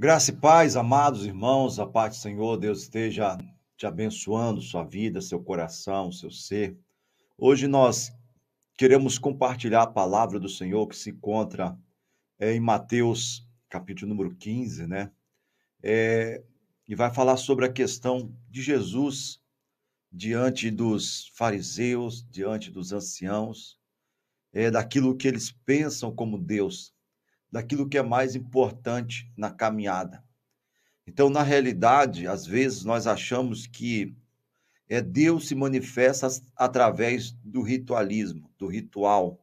Graça e paz, amados irmãos, a paz do Senhor, Deus esteja te abençoando, sua vida, seu coração, seu ser. Hoje nós queremos compartilhar a palavra do Senhor que se encontra é, em Mateus, capítulo número 15, né? É, e vai falar sobre a questão de Jesus diante dos fariseus, diante dos anciãos, é, daquilo que eles pensam como Deus daquilo que é mais importante na caminhada. Então, na realidade, às vezes nós achamos que é Deus se manifesta através do ritualismo, do ritual,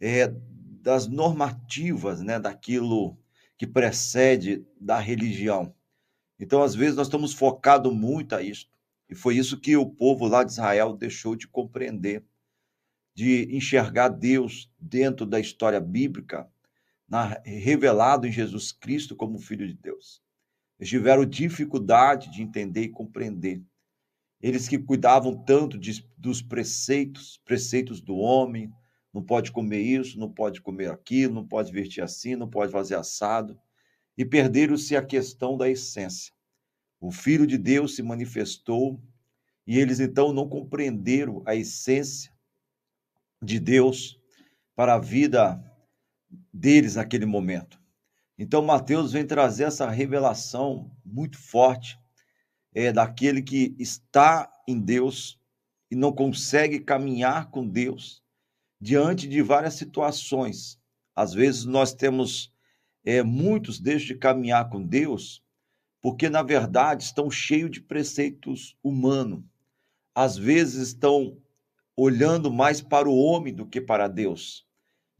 é, das normativas, né, daquilo que precede da religião. Então, às vezes nós estamos focados muito a isso. E foi isso que o povo lá de Israel deixou de compreender, de enxergar Deus dentro da história bíblica na, revelado em Jesus Cristo como Filho de Deus. Eles tiveram dificuldade de entender e compreender. Eles que cuidavam tanto de, dos preceitos, preceitos do homem, não pode comer isso, não pode comer aquilo, não pode vestir assim, não pode fazer assado, e perderam-se a questão da essência. O Filho de Deus se manifestou e eles então não compreenderam a essência de Deus para a vida deles naquele momento. Então, Mateus vem trazer essa revelação muito forte é, daquele que está em Deus e não consegue caminhar com Deus diante de várias situações. Às vezes, nós temos é, muitos deixam de caminhar com Deus porque, na verdade, estão cheios de preceitos humanos. Às vezes, estão olhando mais para o homem do que para Deus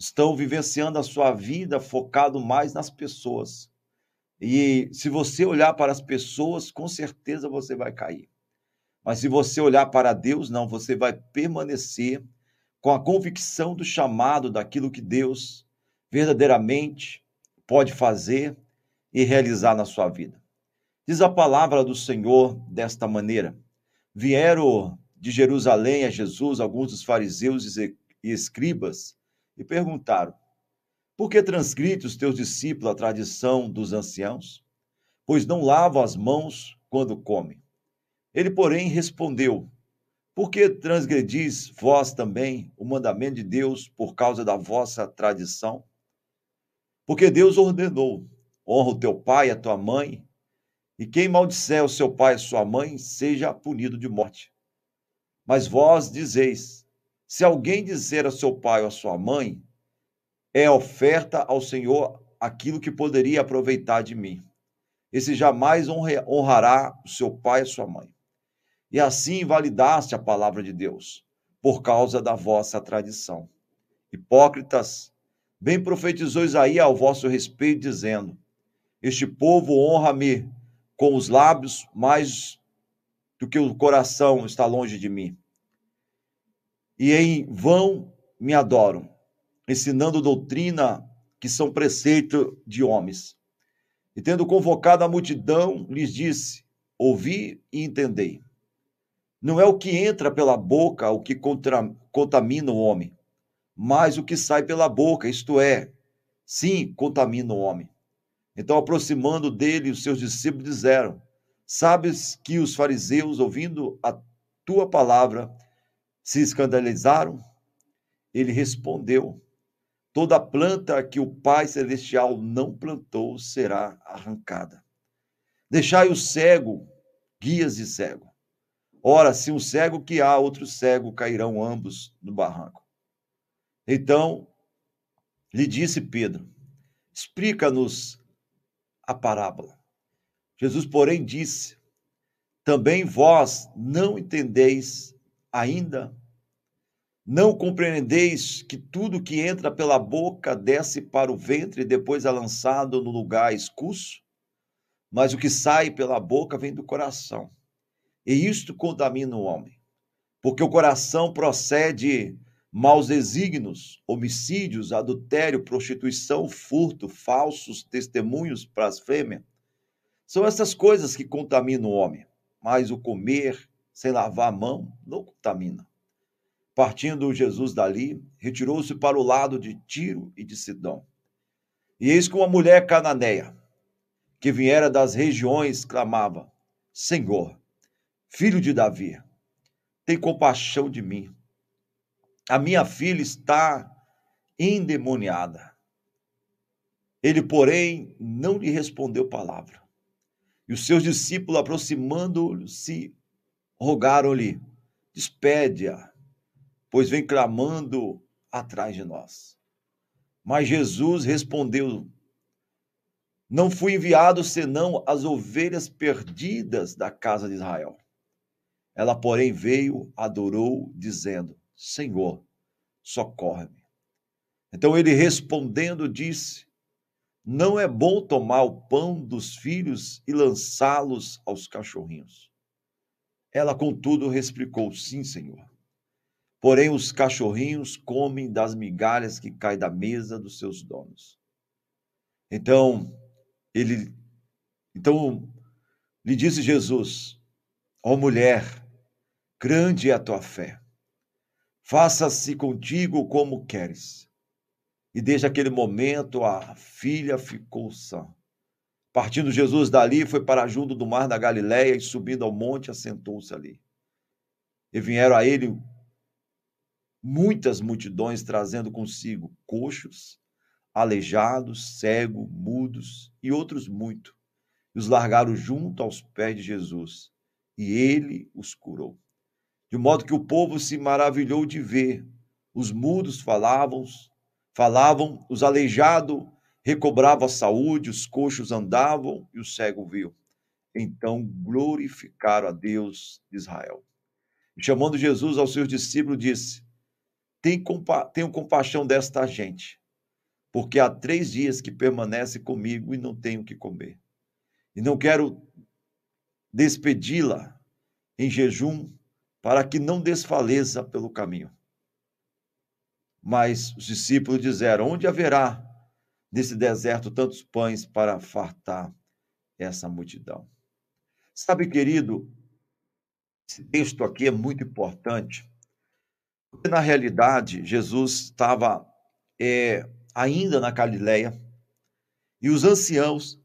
estão vivenciando a sua vida focado mais nas pessoas. E se você olhar para as pessoas, com certeza você vai cair. Mas se você olhar para Deus, não, você vai permanecer com a convicção do chamado daquilo que Deus verdadeiramente pode fazer e realizar na sua vida. Diz a palavra do Senhor desta maneira: Vieram de Jerusalém a Jesus alguns dos fariseus e escribas e perguntaram: Por que transcrite os teus discípulos a tradição dos anciãos? Pois não lavam as mãos quando comem. Ele, porém, respondeu: Por que transgredis vós também o mandamento de Deus por causa da vossa tradição? Porque Deus ordenou: honra o teu pai e a tua mãe, e quem maldisser o seu pai e sua mãe seja punido de morte. Mas vós dizeis: se alguém dizer a seu pai ou a sua mãe, é oferta ao Senhor aquilo que poderia aproveitar de mim. Esse jamais honrará o seu pai e a sua mãe. E assim invalidaste a palavra de Deus, por causa da vossa tradição. Hipócritas, bem profetizou Isaías ao vosso respeito, dizendo: Este povo honra-me com os lábios, mais do que o coração está longe de mim e em vão me adoram, ensinando doutrina que são preceito de homens. E tendo convocado a multidão, lhes disse: Ouvi e entendei. Não é o que entra pela boca o que contra, contamina o homem, mas o que sai pela boca, isto é, sim, contamina o homem. Então, aproximando dele, os seus discípulos disseram: Sabes que os fariseus, ouvindo a tua palavra, se escandalizaram? Ele respondeu: Toda planta que o Pai Celestial não plantou será arrancada. Deixai o cego, guias de cego. Ora, se um cego que há, outro cego cairão ambos no barranco. Então lhe disse Pedro: Explica-nos a parábola. Jesus, porém, disse: Também vós não entendeis ainda? Não compreendeis que tudo que entra pela boca desce para o ventre e depois é lançado no lugar escuso? Mas o que sai pela boca vem do coração. E isto contamina o homem. Porque o coração procede maus desígnios, homicídios, adultério, prostituição, furto, falsos testemunhos, blasfêmia. São essas coisas que contaminam o homem. Mas o comer, sem lavar a mão, não contamina. Partindo Jesus dali, retirou-se para o lado de Tiro e de Sidão. E eis que uma mulher cananeia, que viera das regiões, clamava: Senhor, filho de Davi, tem compaixão de mim. A minha filha está endemoniada. Ele, porém, não lhe respondeu palavra. E os seus discípulos, aproximando-se, rogaram-lhe: Despede-a, pois vem clamando atrás de nós. Mas Jesus respondeu: Não fui enviado senão as ovelhas perdidas da casa de Israel. Ela, porém, veio, adorou, dizendo: Senhor, socorre-me. Então ele respondendo disse: Não é bom tomar o pão dos filhos e lançá-los aos cachorrinhos. Ela, contudo, replicou: Sim, Senhor. Porém, os cachorrinhos comem das migalhas que caem da mesa dos seus donos. Então, ele, então lhe disse Jesus: Ó oh, mulher, grande é a tua fé. Faça-se contigo como queres. E desde aquele momento a filha ficou sã. Partindo Jesus dali, foi para junto do mar da Galiléia e subindo ao monte, assentou-se ali. E vieram a ele muitas multidões trazendo consigo coxos, aleijados, cegos, mudos e outros muito. E os largaram junto aos pés de Jesus, e ele os curou. De modo que o povo se maravilhou de ver. Os mudos falavam, falavam, os aleijados recobravam a saúde, os coxos andavam e o cego viu. Então glorificaram a Deus de Israel. E chamando Jesus aos seus discípulos, disse: tenham compaixão desta gente, porque há três dias que permanece comigo e não tenho o que comer. E não quero despedi-la em jejum, para que não desfaleça pelo caminho. Mas os discípulos disseram: Onde haverá nesse deserto tantos pães para fartar essa multidão? Sabe, querido, esse texto aqui é muito importante na realidade, Jesus estava é, ainda na Galileia e os anciãos,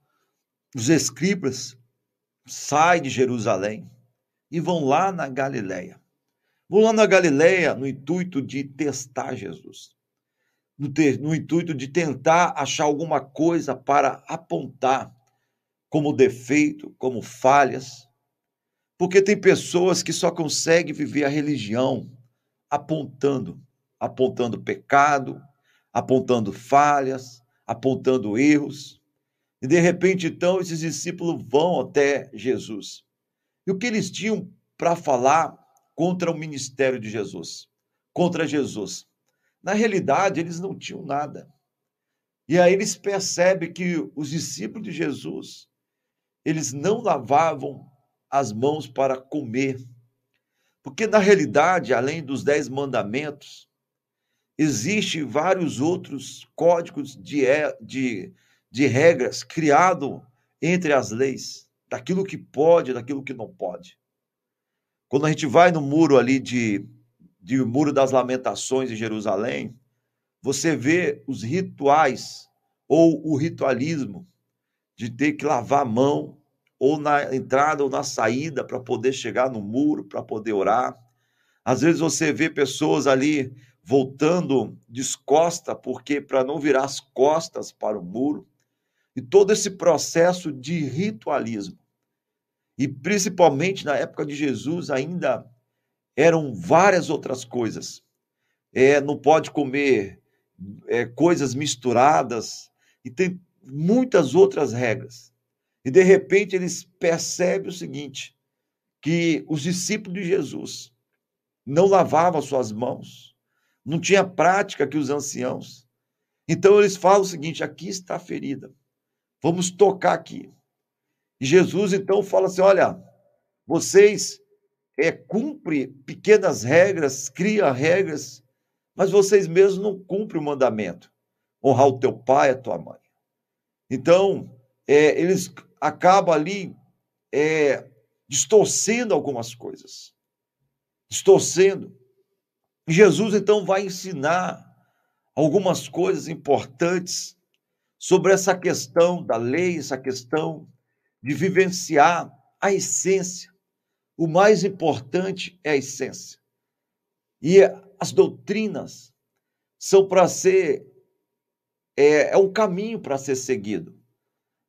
os escribas, saem de Jerusalém e vão lá na Galileia. Vão lá na Galileia no intuito de testar Jesus, no, te, no intuito de tentar achar alguma coisa para apontar como defeito, como falhas, porque tem pessoas que só conseguem viver a religião apontando, apontando pecado, apontando falhas, apontando erros. E de repente, então, esses discípulos vão até Jesus. E o que eles tinham para falar contra o ministério de Jesus? Contra Jesus. Na realidade, eles não tinham nada. E aí eles percebem que os discípulos de Jesus, eles não lavavam as mãos para comer porque, na realidade, além dos dez mandamentos, existem vários outros códigos de, de, de regras criados entre as leis, daquilo que pode, daquilo que não pode. Quando a gente vai no muro ali de, de Muro das Lamentações em Jerusalém, você vê os rituais ou o ritualismo de ter que lavar a mão ou na entrada ou na saída para poder chegar no muro, para poder orar. Às vezes você vê pessoas ali voltando descosta, porque para não virar as costas para o muro. E todo esse processo de ritualismo. E principalmente na época de Jesus ainda eram várias outras coisas. É, não pode comer é, coisas misturadas e tem muitas outras regras. E de repente eles percebem o seguinte: que os discípulos de Jesus não lavavam suas mãos, não tinha prática que os anciãos. Então eles falam o seguinte: aqui está a ferida, vamos tocar aqui. E Jesus então fala assim: olha, vocês é, cumprem pequenas regras, cria regras, mas vocês mesmos não cumprem o mandamento: honrar o teu pai e a tua mãe. Então, é, eles acaba ali é, distorcendo algumas coisas. Distorcendo. Jesus então vai ensinar algumas coisas importantes sobre essa questão da lei, essa questão de vivenciar a essência. O mais importante é a essência. E as doutrinas são para ser, é, é um caminho para ser seguido.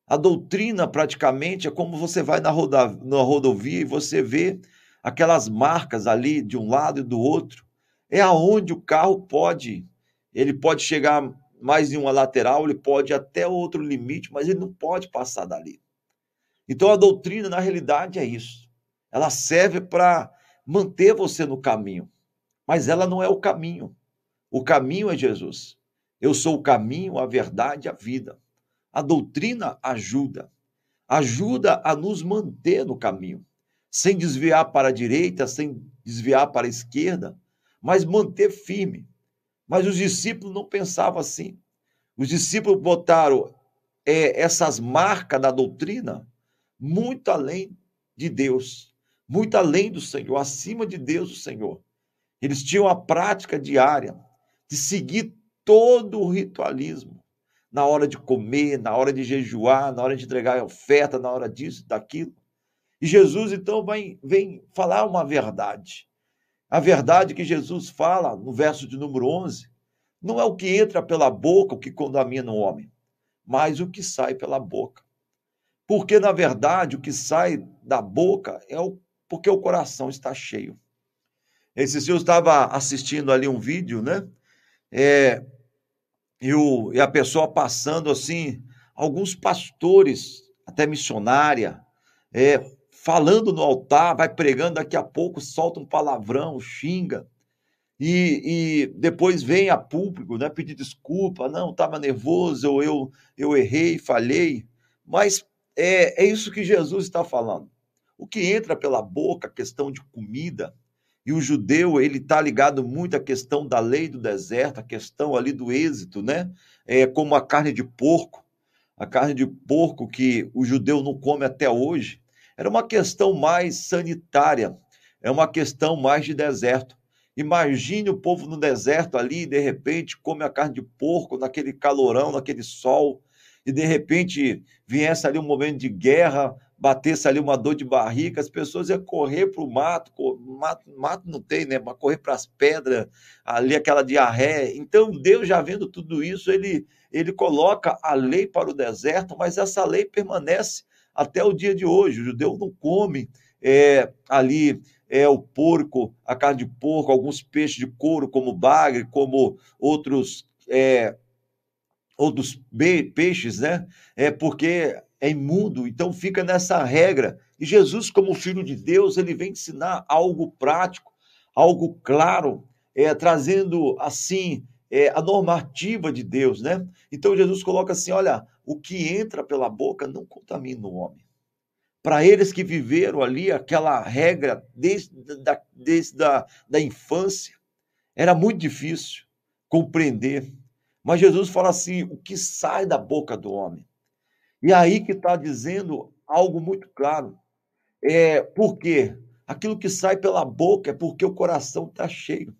A doutrina, praticamente, é como você vai na, roda, na rodovia e você vê aquelas marcas ali de um lado e do outro. É aonde o carro pode, ele pode chegar mais em uma lateral, ele pode até outro limite, mas ele não pode passar dali. Então a doutrina, na realidade, é isso. Ela serve para manter você no caminho, mas ela não é o caminho. O caminho é Jesus. Eu sou o caminho, a verdade a vida. A doutrina ajuda, ajuda a nos manter no caminho, sem desviar para a direita, sem desviar para a esquerda, mas manter firme. Mas os discípulos não pensavam assim. Os discípulos botaram é, essas marcas da doutrina muito além de Deus, muito além do Senhor, acima de Deus, o Senhor. Eles tinham a prática diária de seguir todo o ritualismo, na hora de comer, na hora de jejuar, na hora de entregar oferta, na hora disso, daquilo. E Jesus então vem falar uma verdade. A verdade que Jesus fala no verso de número 11 não é o que entra pela boca o que contamina o homem, mas o que sai pela boca. Porque, na verdade, o que sai da boca é o, porque o coração está cheio. Esse senhor estava assistindo ali um vídeo, né? É, e, o, e a pessoa passando assim, alguns pastores, até missionária, é, falando no altar, vai pregando, daqui a pouco solta um palavrão, xinga. E, e depois vem a público, né, pedir desculpa, não, estava nervoso, ou eu, eu errei, falhei. Mas é, é isso que Jesus está falando. O que entra pela boca, questão de comida, e o judeu, ele está ligado muito à questão da lei do deserto, a questão ali do êxito, né? É, como a carne de porco, a carne de porco que o judeu não come até hoje, era uma questão mais sanitária, é uma questão mais de deserto. Imagine o povo no deserto ali, de repente, come a carne de porco naquele calorão, naquele sol, e de repente viesse ali um momento de guerra, batesse ali uma dor de barriga, as pessoas iam correr para o mato, mato, mato não tem, né? Mas correr para as pedras, ali aquela diarreia. Então, Deus já vendo tudo isso, ele, ele coloca a lei para o deserto, mas essa lei permanece até o dia de hoje. O judeu não come é, ali é o porco, a carne de porco, alguns peixes de couro, como bagre, como outros é, outros peixes, né? É porque é imundo, então fica nessa regra. E Jesus, como filho de Deus, ele vem ensinar algo prático, algo claro, é, trazendo assim é, a normativa de Deus, né? Então Jesus coloca assim: olha, o que entra pela boca não contamina o homem. Para eles que viveram ali aquela regra desde, da, desde a da infância, era muito difícil compreender. Mas Jesus fala assim: o que sai da boca do homem e aí que está dizendo algo muito claro. É, por quê? Aquilo que sai pela boca é porque o coração está cheio.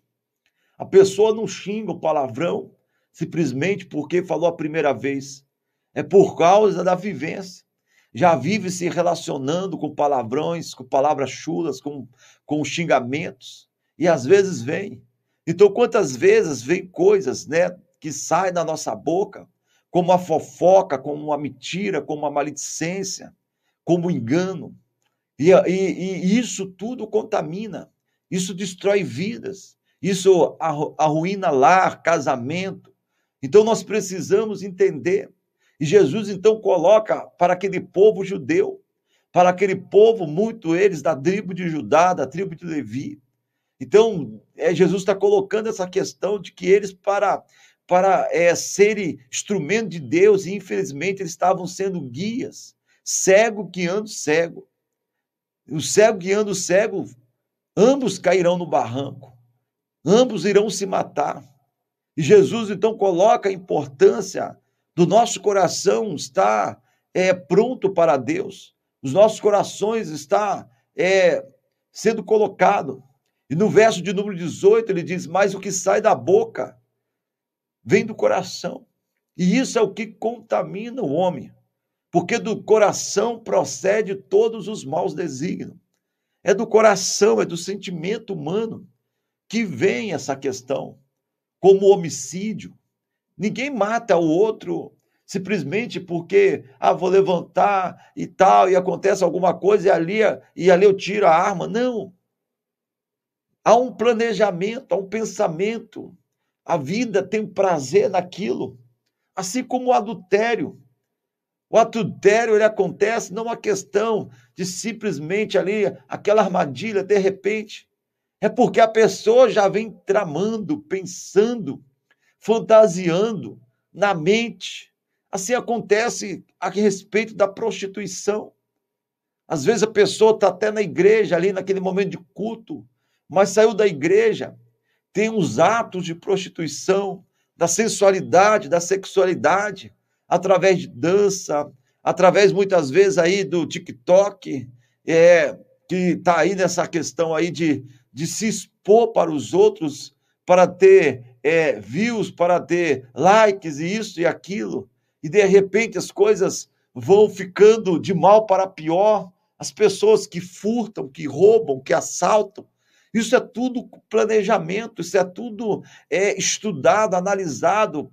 A pessoa não xinga o palavrão simplesmente porque falou a primeira vez. É por causa da vivência. Já vive se relacionando com palavrões, com palavras chulas, com, com xingamentos. E às vezes vem. Então, quantas vezes vem coisas né, que saem da nossa boca como a fofoca, como a mentira, como a maledicência, como o engano. E, e, e isso tudo contamina, isso destrói vidas, isso arruína lar, casamento. Então nós precisamos entender. E Jesus então coloca para aquele povo judeu, para aquele povo, muito eles da tribo de Judá, da tribo de Levi. Então, é, Jesus está colocando essa questão de que eles, para para é, serem instrumento de Deus e infelizmente eles estavam sendo guias, cego guiando cego. O cego guiando o cego, ambos cairão no barranco, ambos irão se matar. E Jesus então coloca a importância do nosso coração estar é, pronto para Deus, os nossos corações está é, sendo colocado. E no verso de número 18 ele diz: Mas o que sai da boca vem do coração. E isso é o que contamina o homem, porque do coração procede todos os maus desígnios. É do coração, é do sentimento humano que vem essa questão, como homicídio. Ninguém mata o outro simplesmente porque, ah, vou levantar e tal, e acontece alguma coisa e ali, e ali eu tiro a arma. Não. Há um planejamento, há um pensamento. A vida tem prazer naquilo assim como o adultério. O adultério ele acontece não uma questão de simplesmente ali aquela armadilha de repente. É porque a pessoa já vem tramando, pensando, fantasiando na mente. Assim acontece a respeito da prostituição. Às vezes a pessoa está até na igreja, ali naquele momento de culto, mas saiu da igreja, tem uns atos de prostituição, da sensualidade, da sexualidade, através de dança, através muitas vezes aí do TikTok, é, que está aí nessa questão aí de, de se expor para os outros, para ter é, views, para ter likes e isso e aquilo, e de repente as coisas vão ficando de mal para pior, as pessoas que furtam, que roubam, que assaltam, isso é tudo planejamento, isso é tudo é, estudado, analisado.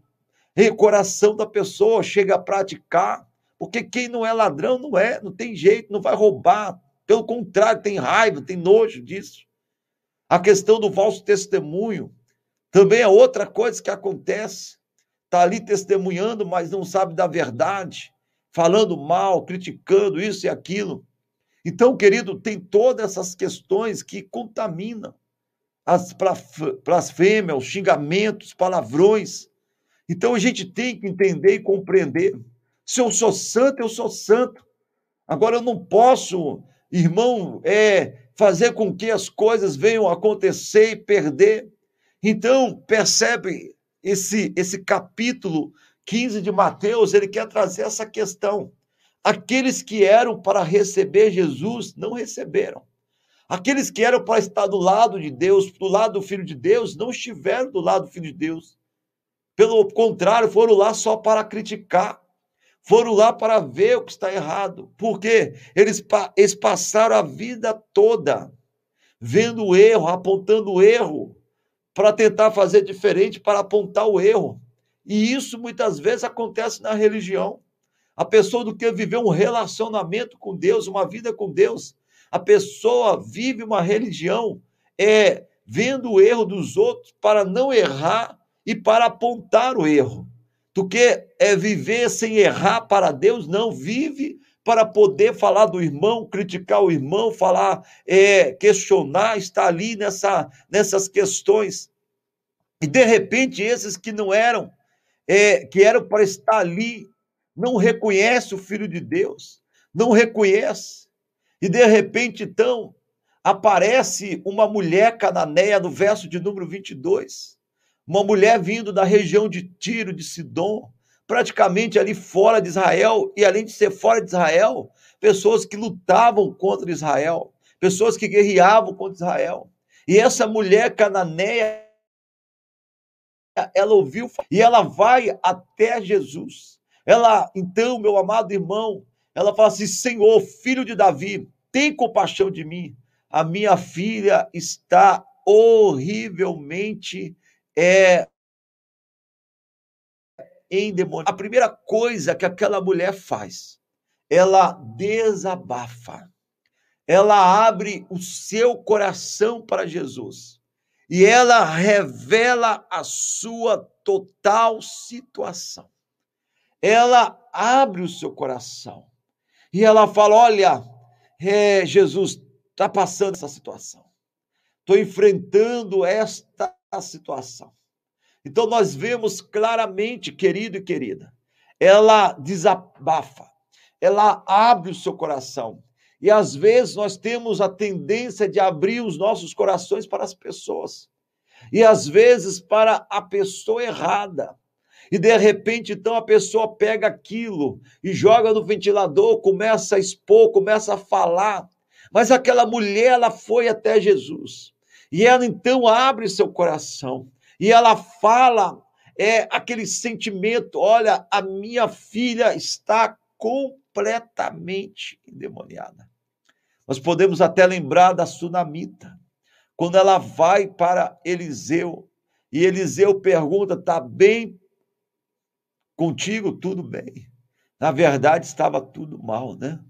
E coração da pessoa chega a praticar, porque quem não é ladrão não é, não tem jeito, não vai roubar. Pelo contrário, tem raiva, tem nojo disso. A questão do falso testemunho também é outra coisa que acontece. Está ali testemunhando, mas não sabe da verdade, falando mal, criticando isso e aquilo. Então, querido, tem todas essas questões que contaminam as blasfêmias, os xingamentos, palavrões. Então, a gente tem que entender e compreender. Se eu sou santo, eu sou santo. Agora, eu não posso, irmão, é, fazer com que as coisas venham acontecer e perder. Então, percebe esse, esse capítulo 15 de Mateus, ele quer trazer essa questão. Aqueles que eram para receber Jesus não receberam. Aqueles que eram para estar do lado de Deus, do lado do Filho de Deus, não estiveram do lado do Filho de Deus. Pelo contrário, foram lá só para criticar. Foram lá para ver o que está errado. Porque eles, eles passaram a vida toda vendo o erro, apontando o erro, para tentar fazer diferente, para apontar o erro. E isso muitas vezes acontece na religião. A pessoa do que viver um relacionamento com Deus, uma vida com Deus. A pessoa vive uma religião é vendo o erro dos outros para não errar e para apontar o erro. Do que é viver sem errar para Deus, não vive para poder falar do irmão, criticar o irmão, falar, é, questionar, estar ali nessa, nessas questões. E de repente esses que não eram, é, que eram para estar ali não reconhece o Filho de Deus, não reconhece. E de repente, então, aparece uma mulher cananeia no verso de número 22. Uma mulher vindo da região de Tiro, de Sidom, praticamente ali fora de Israel, e além de ser fora de Israel, pessoas que lutavam contra Israel, pessoas que guerreavam contra Israel. E essa mulher cananeia, ela ouviu e ela vai até Jesus. Ela, então, meu amado irmão, ela fala assim: Senhor, filho de Davi, tem compaixão de mim. A minha filha está horrivelmente é, endemoniada. A primeira coisa que aquela mulher faz, ela desabafa. Ela abre o seu coração para Jesus. E ela revela a sua total situação ela abre o seu coração e ela fala: Olha, é, Jesus está passando essa situação, estou enfrentando esta situação. Então nós vemos claramente, querido e querida, ela desabafa, ela abre o seu coração. E às vezes nós temos a tendência de abrir os nossos corações para as pessoas. E às vezes para a pessoa errada. E de repente, então, a pessoa pega aquilo e joga no ventilador, começa a expor, começa a falar. Mas aquela mulher, ela foi até Jesus. E ela então abre seu coração. E ela fala é aquele sentimento: olha, a minha filha está completamente endemoniada. Nós podemos até lembrar da sunamita, quando ela vai para Eliseu e Eliseu pergunta: está bem contigo? Tudo bem. Na verdade, estava tudo mal, né?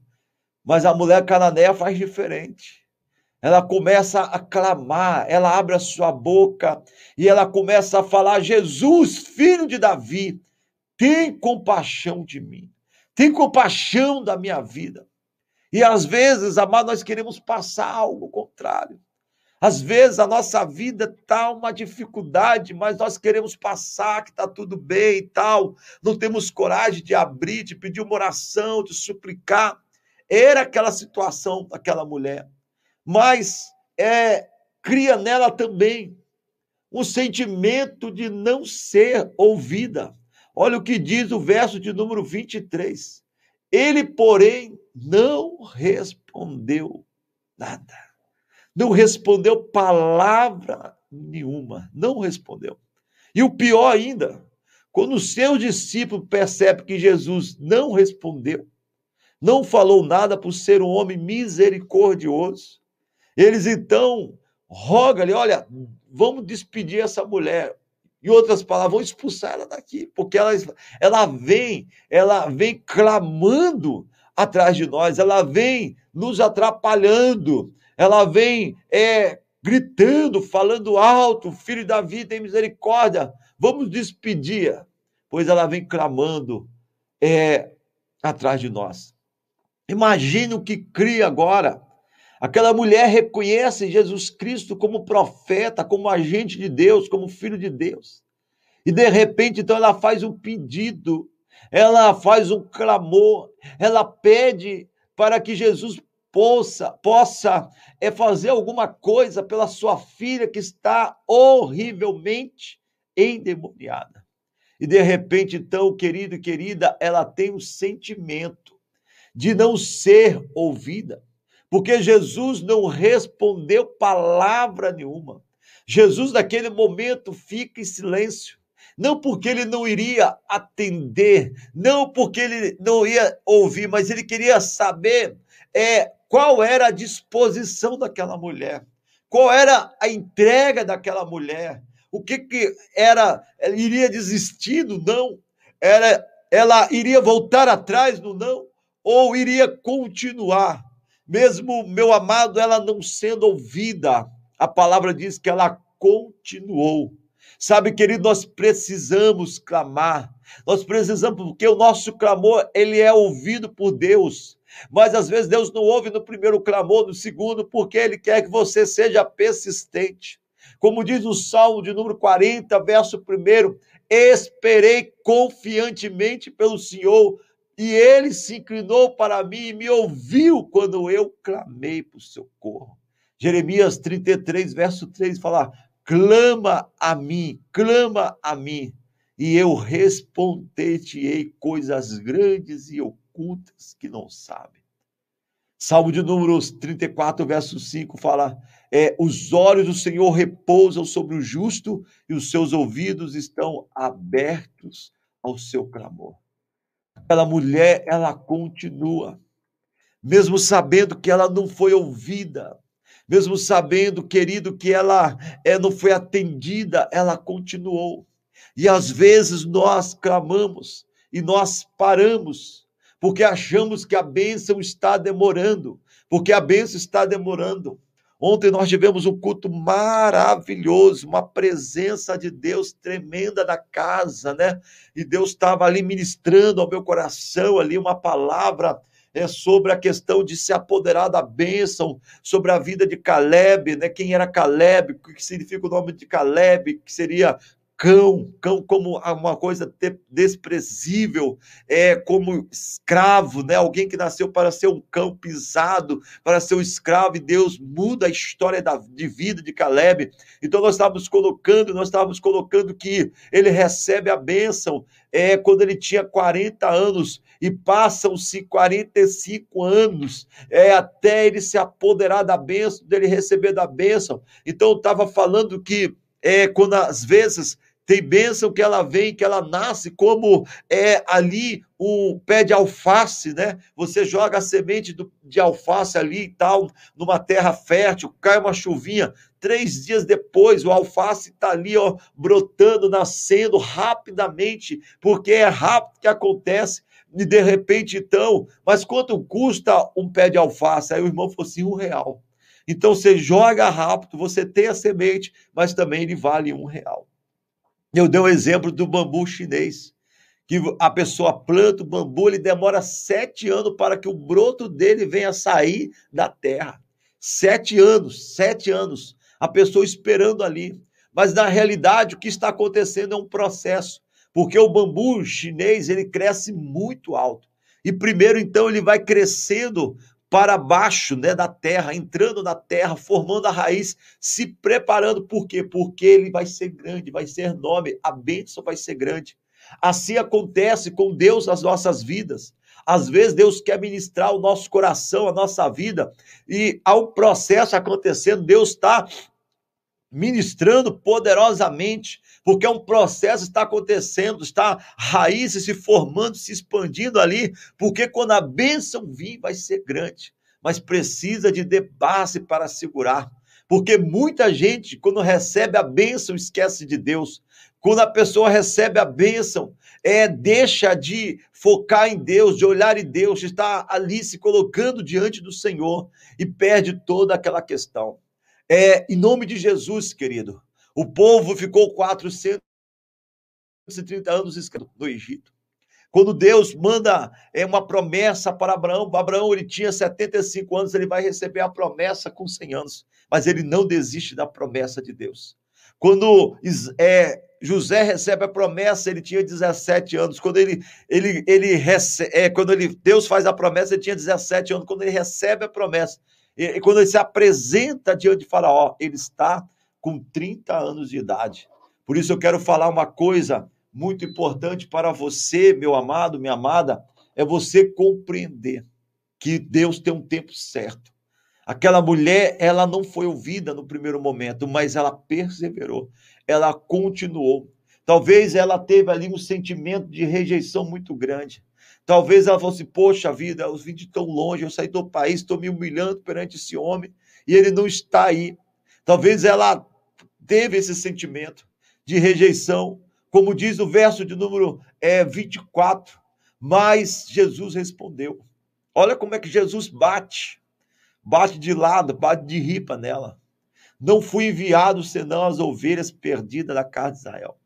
Mas a mulher cananeia faz diferente. Ela começa a clamar, ela abre a sua boca e ela começa a falar: Jesus, filho de Davi, tem compaixão de mim, tem compaixão da minha vida. E às vezes, amado, nós queremos passar algo contrário. Às vezes a nossa vida está uma dificuldade, mas nós queremos passar que está tudo bem e tal. Não temos coragem de abrir, de pedir uma oração, de suplicar. Era aquela situação daquela mulher. Mas é, cria nela também um sentimento de não ser ouvida. Olha o que diz o verso de número 23. Ele, porém, não respondeu nada não respondeu palavra nenhuma, não respondeu. E o pior ainda, quando o seu discípulo percebe que Jesus não respondeu, não falou nada por ser um homem misericordioso, eles então rogam-lhe, olha, vamos despedir essa mulher. Em outras palavras, vamos expulsar ela daqui, porque ela, ela vem, ela vem clamando atrás de nós, ela vem nos atrapalhando, ela vem é, gritando, falando alto: Filho de Davi, tem misericórdia, vamos despedir, pois ela vem clamando é, atrás de nós. Imagine o que cria agora. Aquela mulher reconhece Jesus Cristo como profeta, como agente de Deus, como filho de Deus. E de repente, então, ela faz um pedido, ela faz um clamor, ela pede para que Jesus possa, possa é, fazer alguma coisa pela sua filha que está horrivelmente endemoniada. E de repente, então, querido e querida, ela tem o sentimento de não ser ouvida, porque Jesus não respondeu palavra nenhuma. Jesus, naquele momento, fica em silêncio. Não porque ele não iria atender, não porque ele não ia ouvir, mas ele queria saber é, qual era a disposição daquela mulher, qual era a entrega daquela mulher, o que, que era, ela iria desistir do não, era, ela iria voltar atrás no não, ou iria continuar, mesmo, meu amado, ela não sendo ouvida, a palavra diz que ela continuou. Sabe, querido, nós precisamos clamar. Nós precisamos, porque o nosso clamor, ele é ouvido por Deus. Mas às vezes Deus não ouve no primeiro clamor, no segundo, porque Ele quer que você seja persistente. Como diz o Salmo de número 40, verso 1, esperei confiantemente pelo Senhor, e ele se inclinou para mim e me ouviu quando eu clamei por socorro. Jeremias 33, verso 3 fala: clama a mim, clama a mim, e eu responder-te-ei coisas grandes e ocultas ocultas que não sabem. Salmo de Números 34, verso 5 fala: é, Os olhos do Senhor repousam sobre o justo e os seus ouvidos estão abertos ao seu clamor. Aquela mulher, ela continua, mesmo sabendo que ela não foi ouvida, mesmo sabendo, querido, que ela é, não foi atendida, ela continuou. E às vezes nós clamamos e nós paramos porque achamos que a bênção está demorando, porque a bênção está demorando. Ontem nós tivemos um culto maravilhoso, uma presença de Deus tremenda na casa, né? E Deus estava ali ministrando ao meu coração ali uma palavra é, sobre a questão de se apoderar da bênção, sobre a vida de Caleb, né? Quem era Caleb, o que significa o nome de Caleb, que seria cão, cão como uma coisa desprezível, é como escravo, né? Alguém que nasceu para ser um cão pisado, para ser um escravo, e Deus muda a história da, de vida de Caleb. Então nós estávamos colocando, nós estávamos colocando que ele recebe a bênção é quando ele tinha 40 anos e passam-se 45 anos é até ele se apoderar da bênção, dele receber da bênção. Então eu estava falando que é quando às vezes Tem bênção que ela vem, que ela nasce como é ali um pé de alface, né? Você joga a semente do, de alface ali e tal, numa terra fértil, cai uma chuvinha. Três dias depois, o alface está ali, ó, brotando, nascendo rapidamente, porque é rápido que acontece. E de repente, então, mas quanto custa um pé de alface? Aí o irmão falou assim: um real. Então você joga rápido, você tem a semente, mas também ele vale um real. Eu dei o um exemplo do bambu chinês, que a pessoa planta o bambu, ele demora sete anos para que o broto dele venha sair da terra. Sete anos, sete anos, a pessoa esperando ali. Mas na realidade, o que está acontecendo é um processo, porque o bambu chinês ele cresce muito alto. E primeiro, então, ele vai crescendo para baixo né, da terra, entrando na terra, formando a raiz, se preparando. Por quê? Porque ele vai ser grande, vai ser nome, a bênção vai ser grande. Assim acontece com Deus nas nossas vidas. Às vezes Deus quer ministrar o nosso coração, a nossa vida, e há um processo acontecendo, Deus está ministrando poderosamente, porque é um processo está acontecendo, está raízes se formando, se expandindo ali, porque quando a bênção vir vai ser grande, mas precisa de debate para segurar. Porque muita gente, quando recebe a bênção, esquece de Deus. Quando a pessoa recebe a bênção, é deixa de focar em Deus, de olhar em Deus, de estar ali se colocando diante do Senhor e perde toda aquela questão. É, em nome de Jesus, querido, o povo ficou 430 anos no Egito. Quando Deus manda é, uma promessa para Abraão, Abraão ele tinha 75 anos, ele vai receber a promessa com 100 anos, mas ele não desiste da promessa de Deus. Quando é, José recebe a promessa, ele tinha 17 anos. Quando ele, ele, ele recebe, é, quando ele, Deus faz a promessa, ele tinha 17 anos. Quando ele recebe a promessa, e, e quando ele se apresenta diante de Faraó, ele está com 30 anos de idade. Por isso eu quero falar uma coisa muito importante para você, meu amado, minha amada, é você compreender que Deus tem um tempo certo. Aquela mulher, ela não foi ouvida no primeiro momento, mas ela perseverou, ela continuou. Talvez ela teve ali um sentimento de rejeição muito grande. Talvez ela fosse, poxa vida, eu vim de tão longe, eu saí do país, estou me humilhando perante esse homem e ele não está aí. Talvez ela teve esse sentimento de rejeição, como diz o verso de número é, 24. Mas Jesus respondeu. Olha como é que Jesus bate. Bate de lado, bate de ripa nela. Não fui enviado senão as ovelhas perdidas da casa de Israel.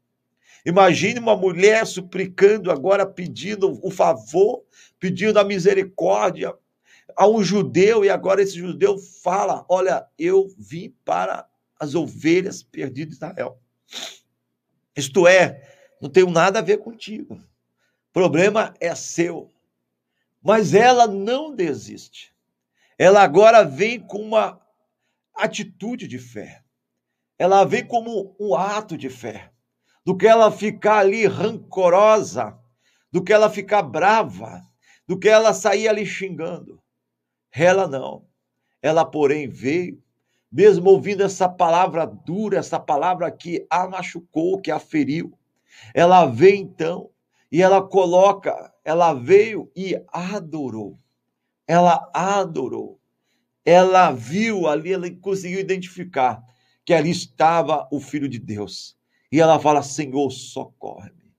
Imagine uma mulher suplicando agora, pedindo o favor, pedindo a misericórdia a um judeu, e agora esse judeu fala: Olha, eu vim para as ovelhas perdidas de Israel. Isto é, não tenho nada a ver contigo. O problema é seu. Mas ela não desiste. Ela agora vem com uma atitude de fé. Ela vem como um ato de fé. Do que ela ficar ali rancorosa, do que ela ficar brava, do que ela sair ali xingando. Ela não. Ela, porém, veio mesmo ouvindo essa palavra dura, essa palavra que a machucou, que a feriu. Ela veio então e ela coloca, ela veio e adorou. Ela adorou. Ela viu ali, ela conseguiu identificar que ali estava o Filho de Deus. E ela fala: Senhor, socorre-me.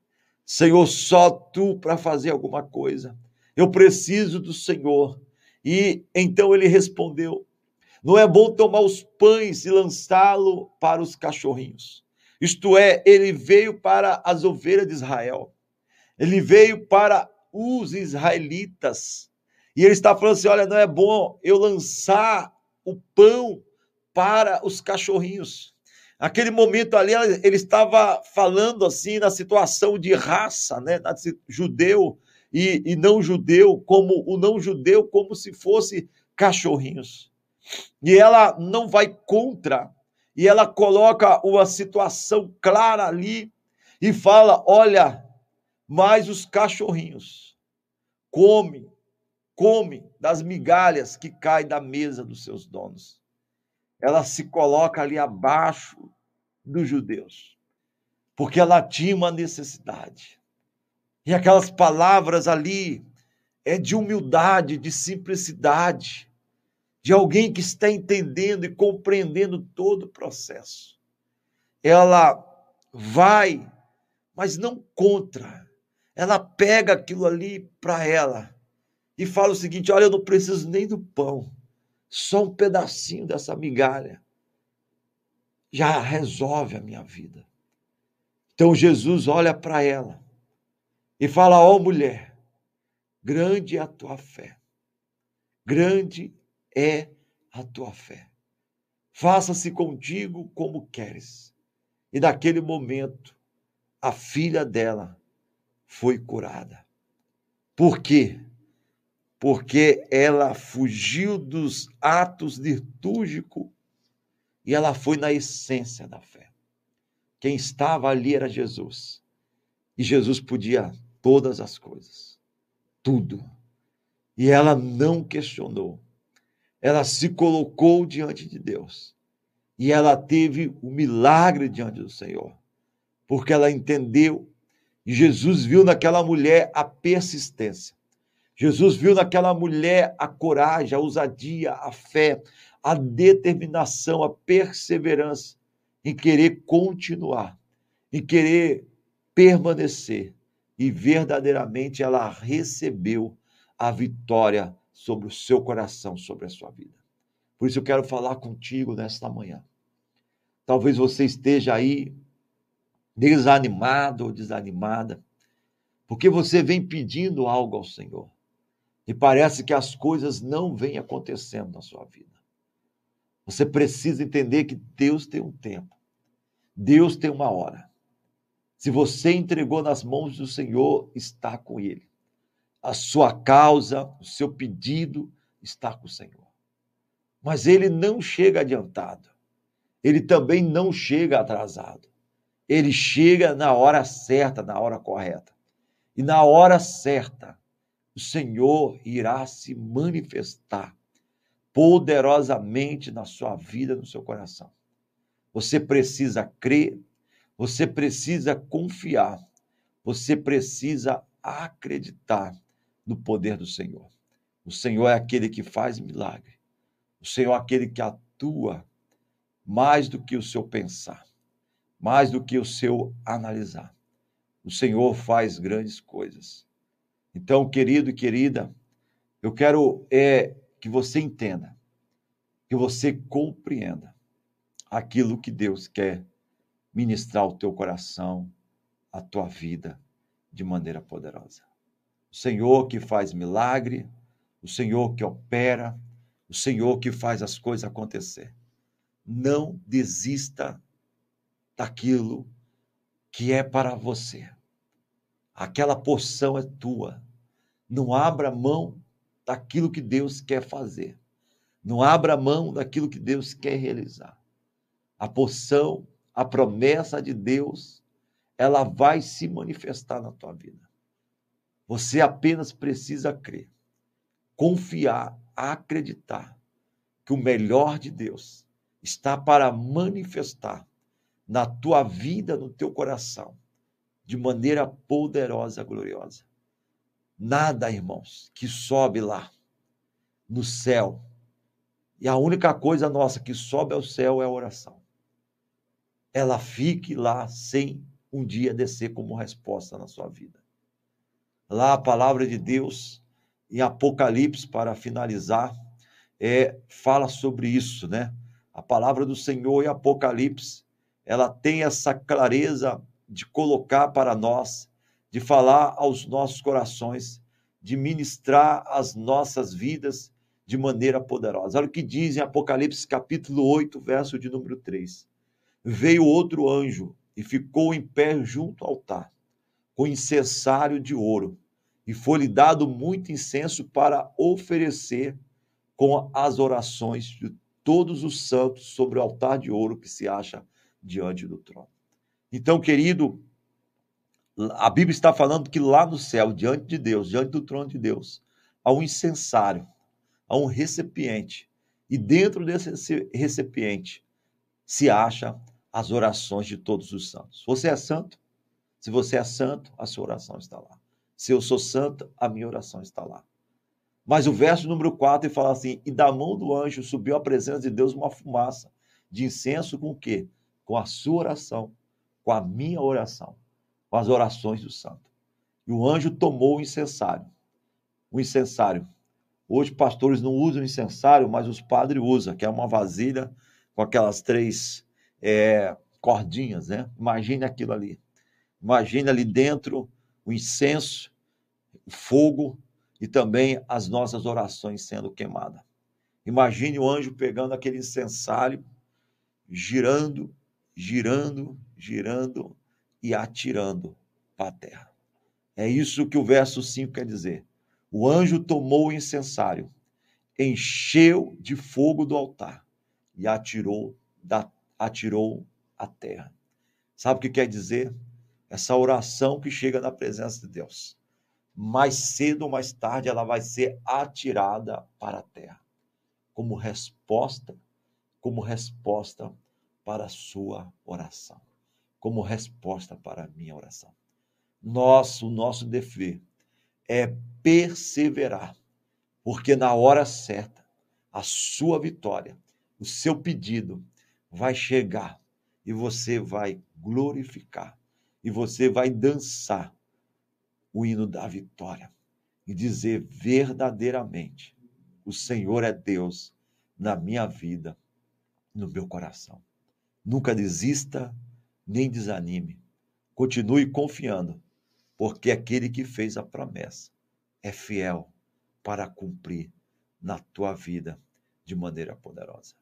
Senhor, só tu para fazer alguma coisa. Eu preciso do Senhor. E então ele respondeu: não é bom tomar os pães e lançá-lo para os cachorrinhos. Isto é, ele veio para as ovelhas de Israel. Ele veio para os israelitas. E ele está falando assim: olha, não é bom eu lançar o pão para os cachorrinhos. Naquele momento ali, ele estava falando assim na situação de raça, né? Judeu e, e não judeu, como o não judeu, como se fosse cachorrinhos. E ela não vai contra, e ela coloca uma situação clara ali e fala: olha, mas os cachorrinhos comem, comem das migalhas que caem da mesa dos seus donos. Ela se coloca ali abaixo dos judeus. porque ela tinha uma necessidade. E aquelas palavras ali é de humildade, de simplicidade, de alguém que está entendendo e compreendendo todo o processo. Ela vai, mas não contra. Ela pega aquilo ali para ela e fala o seguinte: olha, eu não preciso nem do pão, só um pedacinho dessa migalha já resolve a minha vida. Então Jesus olha para ela e fala: Ó oh, mulher, grande é a tua fé, grande é a tua fé. Faça-se contigo como queres. E naquele momento, a filha dela foi curada. Por quê? Porque ela fugiu dos atos litúrgicos e ela foi na essência da fé. Quem estava ali era Jesus. E Jesus podia todas as coisas. Tudo. E ela não questionou. Ela se colocou diante de Deus. E ela teve o milagre diante do Senhor. Porque ela entendeu. E Jesus viu naquela mulher a persistência. Jesus viu naquela mulher a coragem, a ousadia, a fé, a determinação, a perseverança em querer continuar, em querer permanecer. E verdadeiramente ela recebeu a vitória sobre o seu coração, sobre a sua vida. Por isso eu quero falar contigo nesta manhã. Talvez você esteja aí desanimado ou desanimada, porque você vem pedindo algo ao Senhor e parece que as coisas não vêm acontecendo na sua vida. Você precisa entender que Deus tem um tempo. Deus tem uma hora. Se você entregou nas mãos do Senhor, está com Ele. A sua causa, o seu pedido está com o Senhor. Mas Ele não chega adiantado. Ele também não chega atrasado. Ele chega na hora certa, na hora correta. E na hora certa, o Senhor irá se manifestar poderosamente na sua vida, no seu coração. Você precisa crer, você precisa confiar, você precisa acreditar no poder do Senhor. O Senhor é aquele que faz milagre. O Senhor é aquele que atua mais do que o seu pensar, mais do que o seu analisar. O Senhor faz grandes coisas. Então, querido e querida, eu quero é, que você entenda, que você compreenda aquilo que Deus quer ministrar ao teu coração, à tua vida, de maneira poderosa. O Senhor que faz milagre, o Senhor que opera, o Senhor que faz as coisas acontecer. Não desista daquilo que é para você. Aquela porção é tua. Não abra mão daquilo que Deus quer fazer. Não abra mão daquilo que Deus quer realizar. A porção, a promessa de Deus, ela vai se manifestar na tua vida. Você apenas precisa crer, confiar, acreditar que o melhor de Deus está para manifestar na tua vida, no teu coração, de maneira poderosa, gloriosa. Nada, irmãos, que sobe lá no céu. E a única coisa nossa que sobe ao céu é a oração. Ela fique lá sem um dia descer como resposta na sua vida. Lá a palavra de Deus, em Apocalipse, para finalizar, é, fala sobre isso, né? A palavra do Senhor em Apocalipse, ela tem essa clareza de colocar para nós de falar aos nossos corações, de ministrar as nossas vidas de maneira poderosa. Olha o que diz em Apocalipse capítulo 8, verso de número 3. Veio outro anjo e ficou em pé junto ao altar, com incensário de ouro, e foi-lhe dado muito incenso para oferecer com as orações de todos os santos sobre o altar de ouro que se acha diante do trono. Então, querido, a Bíblia está falando que lá no céu, diante de Deus, diante do trono de Deus, há um incensário, há um recipiente. E dentro desse recipiente se acha as orações de todos os santos. Você é santo? Se você é santo, a sua oração está lá. Se eu sou santo, a minha oração está lá. Mas o verso número 4 fala assim: E da mão do anjo subiu à presença de Deus uma fumaça de incenso com o quê? Com a sua oração, com a minha oração, com as orações do santo. E o anjo tomou o incensário. O incensário. Hoje, pastores não usam incensário, mas os padres usam, que é uma vasilha com aquelas três é, cordinhas, né? Imagine aquilo ali. Imagine ali dentro o incenso, o fogo e também as nossas orações sendo queimadas. Imagine o anjo pegando aquele incensário, girando, girando, girando e atirando para a terra. É isso que o verso 5 quer dizer. O anjo tomou o incensário, encheu de fogo do altar e atirou da atirou a terra. Sabe o que quer dizer? Essa oração que chega na presença de Deus. Mais cedo ou mais tarde ela vai ser atirada para a terra, como resposta, como resposta para a sua oração, como resposta para a minha oração. Nosso, nosso dever é perseverar, porque na hora certa a sua vitória, o seu pedido vai chegar e você vai glorificar e você vai dançar o hino da vitória e dizer verdadeiramente: o Senhor é Deus na minha vida, no meu coração. Nunca desista nem desanime. Continue confiando, porque aquele que fez a promessa é fiel para cumprir na tua vida de maneira poderosa.